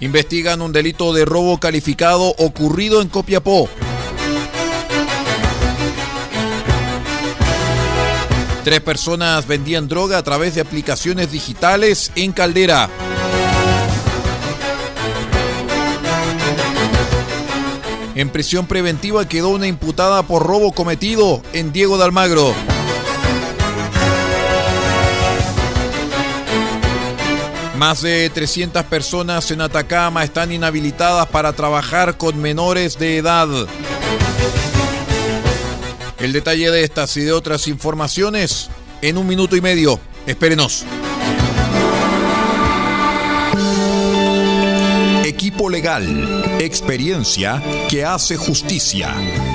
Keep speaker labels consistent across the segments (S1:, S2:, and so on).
S1: Investigan un delito de robo calificado ocurrido en Copiapó. Tres personas vendían droga a través de aplicaciones digitales en Caldera. En prisión preventiva quedó una imputada por robo cometido en Diego de Almagro. Más de 300 personas en Atacama están inhabilitadas para trabajar con menores de edad. El detalle de estas y de otras informaciones en un minuto y medio. Espérenos.
S2: Equipo legal, experiencia que hace justicia.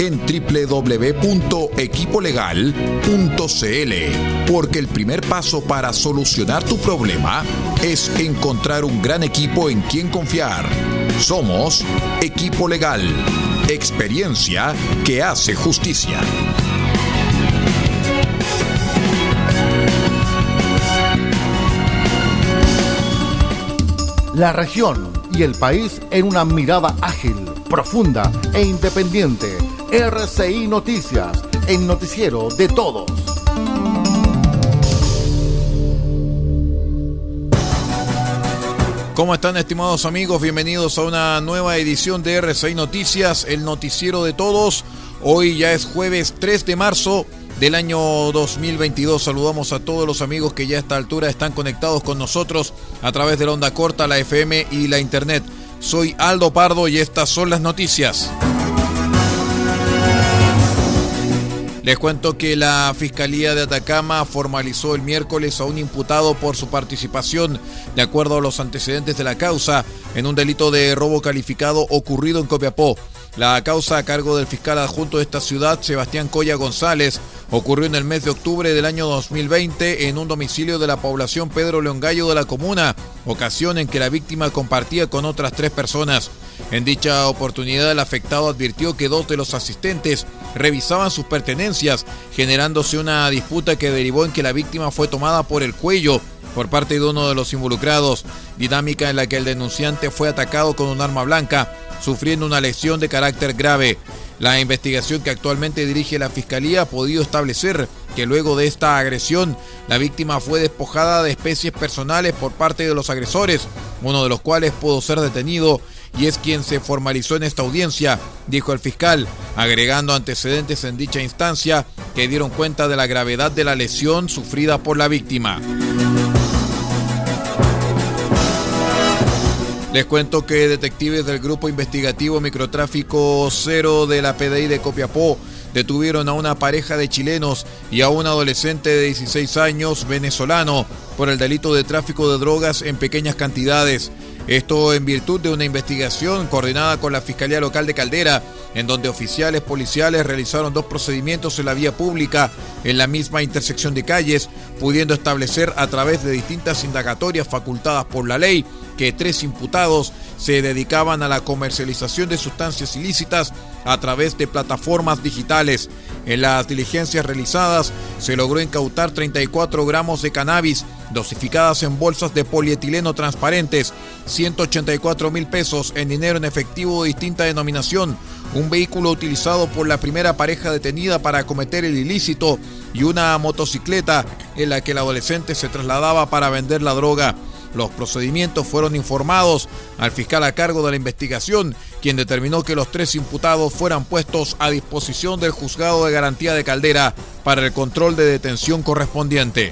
S2: en www.equipolegal.cl porque el primer paso para solucionar tu problema es encontrar un gran equipo en quien confiar. Somos Equipo Legal, experiencia que hace justicia.
S3: La región y el país en una mirada ágil, profunda e independiente. RCI Noticias, el noticiero de todos.
S1: ¿Cómo están estimados amigos? Bienvenidos a una nueva edición de RCI Noticias, el noticiero de todos. Hoy ya es jueves 3 de marzo del año 2022. Saludamos a todos los amigos que ya a esta altura están conectados con nosotros a través de la onda corta, la FM y la internet. Soy Aldo Pardo y estas son las noticias. Les cuento que la Fiscalía de Atacama formalizó el miércoles a un imputado por su participación, de acuerdo a los antecedentes de la causa, en un delito de robo calificado ocurrido en Copiapó. La causa a cargo del fiscal adjunto de esta ciudad, Sebastián Coya González, ocurrió en el mes de octubre del año 2020 en un domicilio de la población Pedro León Gallo de la comuna, ocasión en que la víctima compartía con otras tres personas. En dicha oportunidad el afectado advirtió que dos de los asistentes revisaban sus pertenencias, generándose una disputa que derivó en que la víctima fue tomada por el cuello por parte de uno de los involucrados, dinámica en la que el denunciante fue atacado con un arma blanca, sufriendo una lesión de carácter grave. La investigación que actualmente dirige la Fiscalía ha podido establecer que luego de esta agresión, la víctima fue despojada de especies personales por parte de los agresores, uno de los cuales pudo ser detenido y es quien se formalizó en esta audiencia, dijo el fiscal, agregando antecedentes en dicha instancia que dieron cuenta de la gravedad de la lesión sufrida por la víctima. Les cuento que detectives del Grupo Investigativo Microtráfico Cero de la PDI de Copiapó detuvieron a una pareja de chilenos y a un adolescente de 16 años venezolano por el delito de tráfico de drogas en pequeñas cantidades. Esto en virtud de una investigación coordinada con la Fiscalía Local de Caldera, en donde oficiales policiales realizaron dos procedimientos en la vía pública en la misma intersección de calles, pudiendo establecer a través de distintas indagatorias facultadas por la ley que tres imputados se dedicaban a la comercialización de sustancias ilícitas a través de plataformas digitales. En las diligencias realizadas se logró incautar 34 gramos de cannabis dosificadas en bolsas de polietileno transparentes, 184 mil pesos en dinero en efectivo de distinta denominación, un vehículo utilizado por la primera pareja detenida para cometer el ilícito y una motocicleta en la que el adolescente se trasladaba para vender la droga. Los procedimientos fueron informados al fiscal a cargo de la investigación, quien determinó que los tres imputados fueran puestos a disposición del juzgado de garantía de Caldera para el control de detención correspondiente.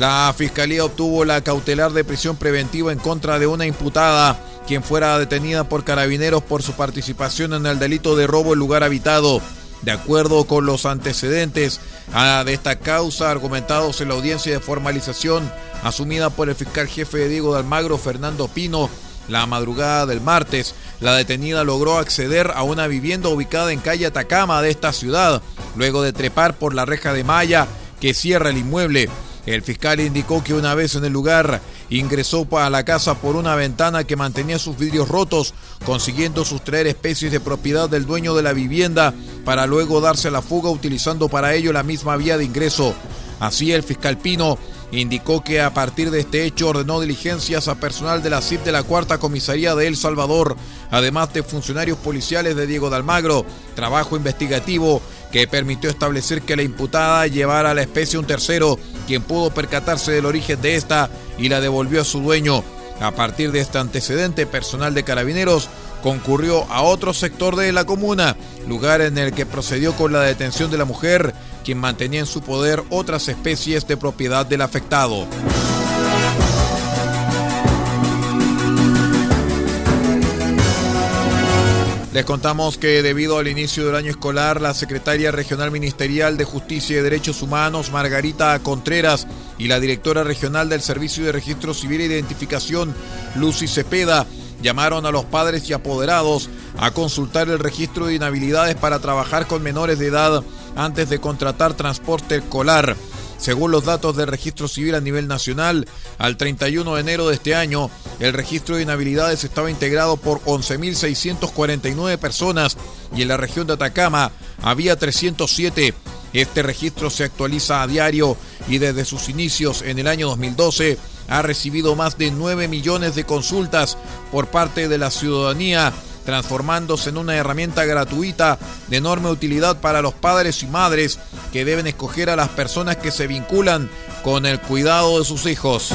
S1: La fiscalía obtuvo la cautelar de prisión preventiva en contra de una imputada, quien fuera detenida por carabineros por su participación en el delito de robo en lugar habitado. De acuerdo con los antecedentes de esta causa argumentados en la audiencia de formalización asumida por el fiscal jefe de Diego de Almagro, Fernando Pino, la madrugada del martes, la detenida logró acceder a una vivienda ubicada en calle Atacama de esta ciudad, luego de trepar por la reja de malla que cierra el inmueble. El fiscal indicó que una vez en el lugar ingresó a la casa por una ventana que mantenía sus vidrios rotos, consiguiendo sustraer especies de propiedad del dueño de la vivienda para luego darse la fuga utilizando para ello la misma vía de ingreso. Así el fiscal Pino indicó que a partir de este hecho ordenó diligencias a personal de la CIP de la Cuarta Comisaría de El Salvador, además de funcionarios policiales de Diego de Almagro, trabajo investigativo que permitió establecer que la imputada llevara a la especie un tercero, quien pudo percatarse del origen de esta y la devolvió a su dueño. A partir de este antecedente, personal de carabineros concurrió a otro sector de la comuna, lugar en el que procedió con la detención de la mujer, quien mantenía en su poder otras especies de propiedad del afectado. Les contamos que debido al inicio del año escolar, la secretaria regional ministerial de Justicia y Derechos Humanos, Margarita Contreras, y la directora regional del Servicio de Registro Civil e Identificación, Lucy Cepeda, llamaron a los padres y apoderados a consultar el registro de inhabilidades para trabajar con menores de edad antes de contratar transporte escolar. Según los datos del registro civil a nivel nacional, al 31 de enero de este año, el registro de inhabilidades estaba integrado por 11.649 personas y en la región de Atacama había 307. Este registro se actualiza a diario y desde sus inicios en el año 2012 ha recibido más de 9 millones de consultas por parte de la ciudadanía transformándose en una herramienta gratuita de enorme utilidad para los padres y madres que deben escoger a las personas que se vinculan con el cuidado de sus hijos.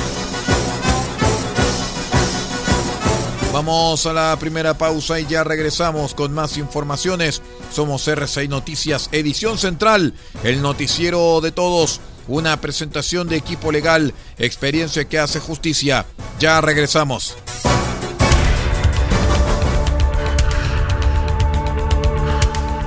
S1: Vamos a la primera pausa y ya regresamos con más informaciones. Somos R6 Noticias, edición central, el noticiero de todos. Una presentación de equipo legal, experiencia que hace justicia. Ya regresamos.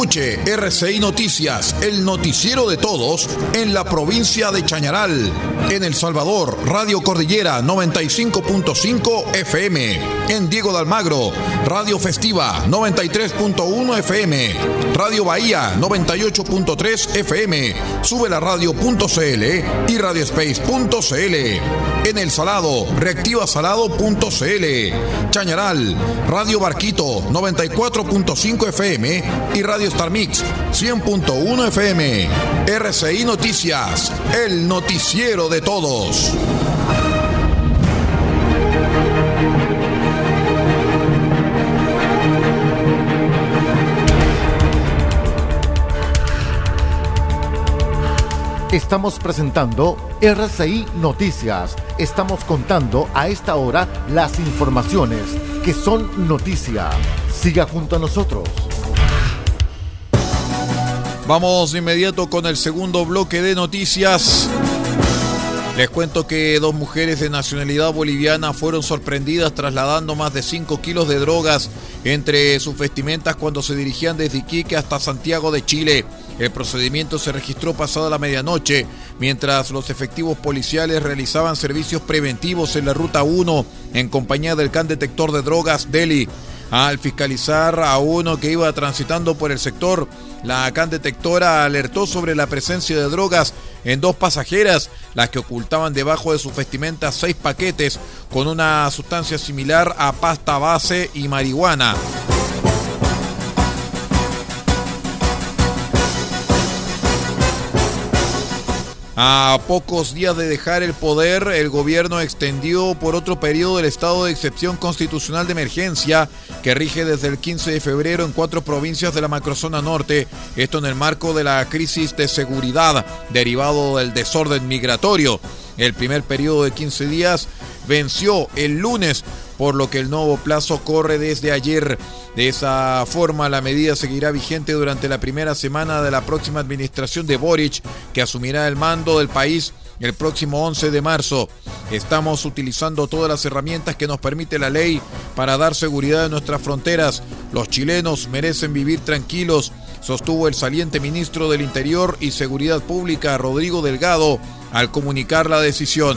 S2: Escuche RCI Noticias, el noticiero de todos en la provincia de Chañaral. En El Salvador, Radio Cordillera 95.5 FM. En Diego de Almagro, Radio Festiva 93.1 FM. Radio Bahía 98.3 FM. Sube la radio.cl y radiospace.cl. En El Salado, reactivasalado.cl. Chañaral, Radio Barquito 94.5 FM y Radio Star Mix 100.1 FM. RCI Noticias, el noticiero de todos.
S3: Estamos presentando RCI Noticias. Estamos contando a esta hora las informaciones que son noticia. Siga junto a nosotros.
S1: Vamos de inmediato con el segundo bloque de noticias. Les cuento que dos mujeres de nacionalidad boliviana fueron sorprendidas trasladando más de 5 kilos de drogas entre sus vestimentas cuando se dirigían desde Iquique hasta Santiago de Chile. El procedimiento se registró pasada la medianoche, mientras los efectivos policiales realizaban servicios preventivos en la Ruta 1 en compañía del can detector de drogas Delhi. Al fiscalizar a uno que iba transitando por el sector, la CAN detectora alertó sobre la presencia de drogas en dos pasajeras, las que ocultaban debajo de sus vestimentas seis paquetes con una sustancia similar a pasta base y marihuana. A pocos días de dejar el poder, el gobierno extendió por otro periodo el estado de excepción constitucional de emergencia que rige desde el 15 de febrero en cuatro provincias de la macrozona norte, esto en el marco de la crisis de seguridad derivado del desorden migratorio. El primer periodo de 15 días venció el lunes, por lo que el nuevo plazo corre desde ayer. De esa forma, la medida seguirá vigente durante la primera semana de la próxima administración de Boric, que asumirá el mando del país el próximo 11 de marzo. Estamos utilizando todas las herramientas que nos permite la ley para dar seguridad en nuestras fronteras. Los chilenos merecen vivir tranquilos, sostuvo el saliente ministro del Interior y Seguridad Pública, Rodrigo Delgado, al comunicar la decisión.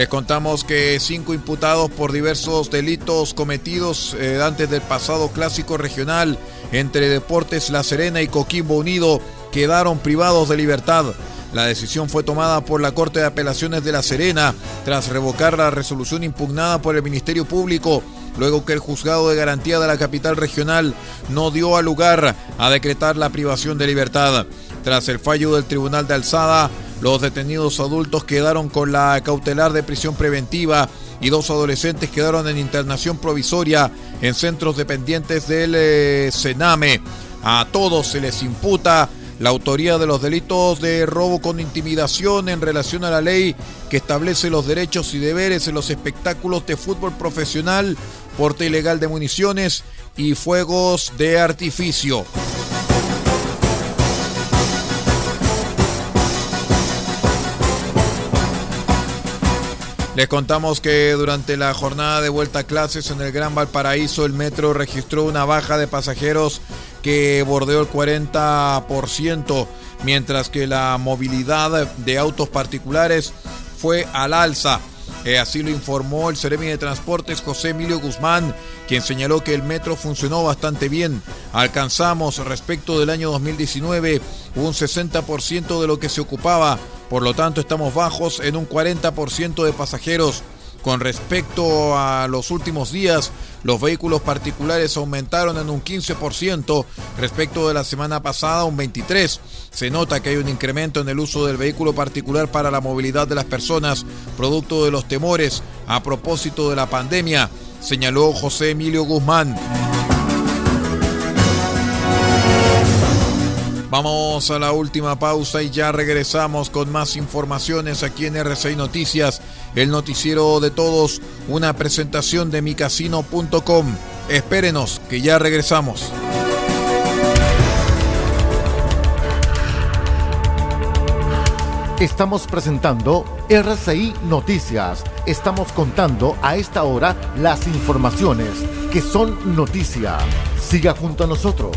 S1: Les contamos que cinco imputados por diversos delitos cometidos eh, antes del pasado clásico regional entre Deportes La Serena y Coquimbo Unido quedaron privados de libertad. La decisión fue tomada por la Corte de Apelaciones de La Serena tras revocar la resolución impugnada por el Ministerio Público, luego que el juzgado de garantía de la capital regional no dio a lugar a decretar la privación de libertad. Tras el fallo del Tribunal de Alzada, los detenidos adultos quedaron con la cautelar de prisión preventiva y dos adolescentes quedaron en internación provisoria en centros dependientes del eh, Sename. A todos se les imputa la autoría de los delitos de robo con intimidación en relación a la ley que establece los derechos y deberes en los espectáculos de fútbol profesional, porte ilegal de municiones y fuegos de artificio. Les contamos que durante la jornada de vuelta a clases en el Gran Valparaíso, el metro registró una baja de pasajeros que bordeó el 40%, mientras que la movilidad de autos particulares fue al alza. Eh, así lo informó el Ceremi de Transportes José Emilio Guzmán, quien señaló que el metro funcionó bastante bien. Alcanzamos respecto del año 2019 un 60% de lo que se ocupaba
S4: Por lo tanto, estamos bajos en un 40% de pasajeros. Con respecto a los últimos días, los vehículos particulares aumentaron en un 15% respecto de la semana pasada, un 23%. Se nota que hay un incremento en el uso del vehículo particular para la movilidad de las personas, producto de los temores a propósito de la pandemia, señaló José Emilio Guzmán. Vamos a la última pausa y ya regresamos con más informaciones aquí en RCI Noticias, el noticiero de todos, una presentación de micasino.com. Espérenos, que ya regresamos.
S3: Estamos presentando RCI Noticias. Estamos contando a esta hora las informaciones que son noticia. Siga junto a nosotros.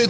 S1: Usted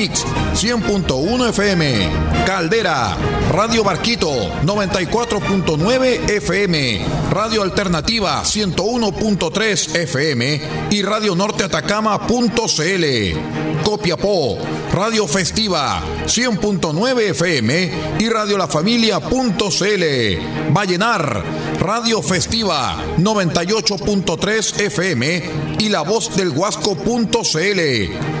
S1: Mix 100.1 FM. Caldera, Radio Barquito 94.9 FM. Radio Alternativa 101.3 FM y Radio Norte Atacama.cl. Copiapó, Radio Festiva 100.9 FM y Radio La Familia.cl. Vallenar, Radio Festiva 98.3 FM y La Voz del Huasco.cl.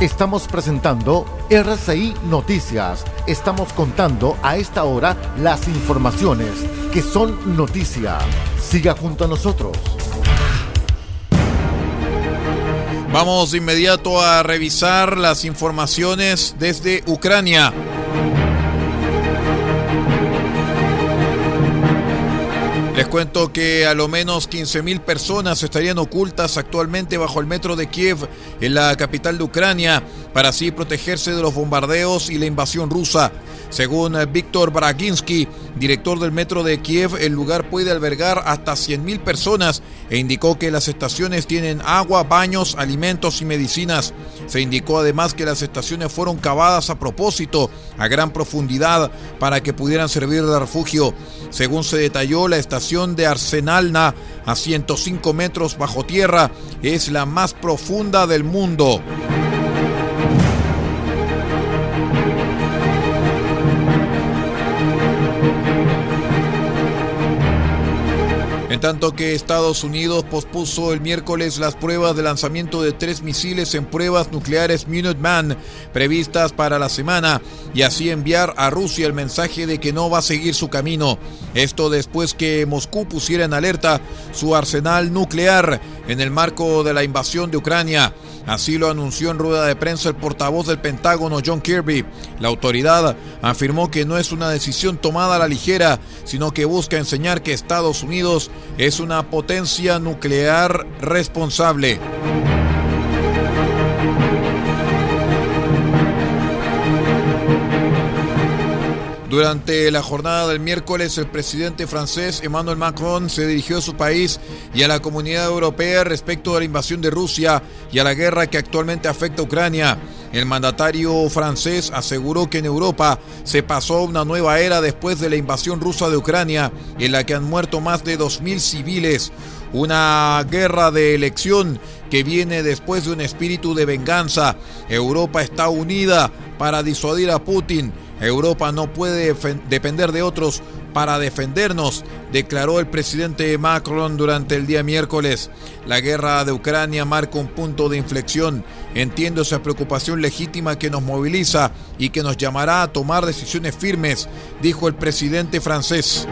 S3: Estamos presentando RCI Noticias. Estamos contando a esta hora las informaciones que son noticia. Siga junto a nosotros.
S4: Vamos de inmediato a revisar las informaciones desde Ucrania. Les cuento que a lo menos 15.000 personas estarían ocultas actualmente bajo el metro de Kiev, en la capital de Ucrania, para así protegerse de los bombardeos y la invasión rusa. Según Víctor Braginsky, director del metro de Kiev, el lugar puede albergar hasta 100.000 personas e indicó que las estaciones tienen agua, baños, alimentos y medicinas. Se indicó además que las estaciones fueron cavadas a propósito a gran profundidad para que pudieran servir de refugio. Según se detalló, la estación de Arsenalna, a 105 metros bajo tierra, es la más profunda del mundo.
S1: En tanto que Estados Unidos pospuso el miércoles las pruebas de lanzamiento de tres misiles en pruebas nucleares Minuteman previstas para la semana y así enviar a Rusia el mensaje de que no va a seguir su camino. Esto después que Moscú pusiera en alerta su arsenal nuclear en el marco de la invasión de Ucrania. Así lo anunció en rueda de prensa el portavoz del Pentágono, John Kirby. La autoridad afirmó que no es una decisión tomada a la ligera, sino que busca enseñar que Estados Unidos es una potencia nuclear responsable. Durante la jornada del miércoles, el presidente francés Emmanuel Macron se dirigió a su país y a la comunidad europea respecto de la invasión de Rusia y a la guerra que actualmente afecta a Ucrania. El mandatario francés aseguró que en Europa se pasó una nueva era después de la invasión rusa de Ucrania, en la que han muerto más de 2.000 civiles. Una guerra de elección que viene después de un espíritu de venganza. Europa está unida para disuadir a Putin Europa no puede depender de otros para defendernos, declaró el presidente Macron durante el día miércoles. La guerra de Ucrania marca un punto de inflexión. Entiendo esa preocupación legítima que nos moviliza y que nos llamará a tomar decisiones firmes, dijo el presidente francés.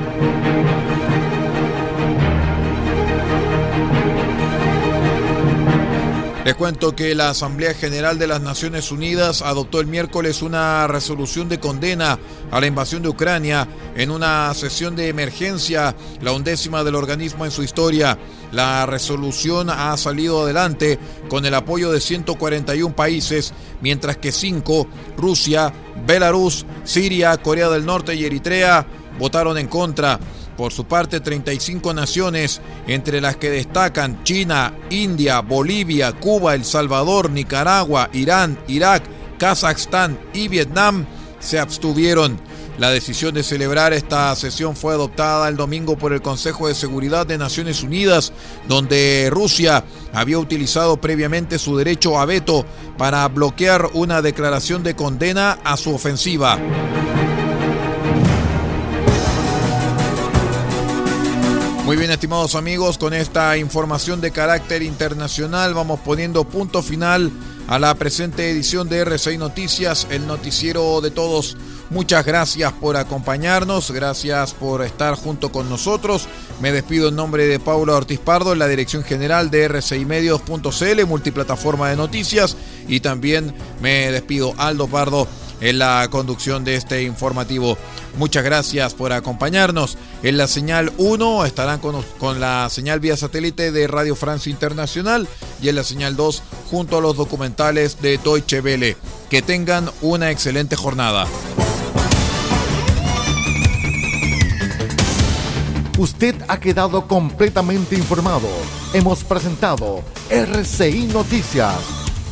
S1: Les cuento que la Asamblea General de las Naciones Unidas adoptó el miércoles una resolución de condena a la invasión de Ucrania en una sesión de emergencia, la undécima del organismo en su historia. La resolución ha salido adelante con el apoyo de 141 países, mientras que 5, Rusia, Belarus, Siria, Corea del Norte y Eritrea, votaron en contra. Por su parte, 35 naciones, entre las que destacan China, India, Bolivia, Cuba, El Salvador, Nicaragua, Irán, Irak, Kazajstán y Vietnam, se abstuvieron. La decisión de celebrar esta sesión fue adoptada el domingo por el Consejo de Seguridad de Naciones Unidas, donde Rusia había utilizado previamente su derecho a veto para bloquear una declaración de condena a su ofensiva. Muy bien, estimados amigos, con esta información de carácter internacional vamos poniendo punto final a la presente edición de R6 Noticias, el noticiero de todos. Muchas gracias por acompañarnos, gracias por estar junto con nosotros. Me despido en nombre de Paula Ortiz Pardo, en la dirección general de R6Medios.cl, multiplataforma de noticias, y también me despido Aldo Pardo en la conducción de este informativo. Muchas gracias por acompañarnos. En la señal 1 estarán con, con, la señal vía satélite de Radio Francia Internacional y en la señal 2 junto a los documentales de Deutsche Welle. Que tengan una excelente jornada.
S3: Usted ha quedado completamente informado. Hemos presentado RCI Noticias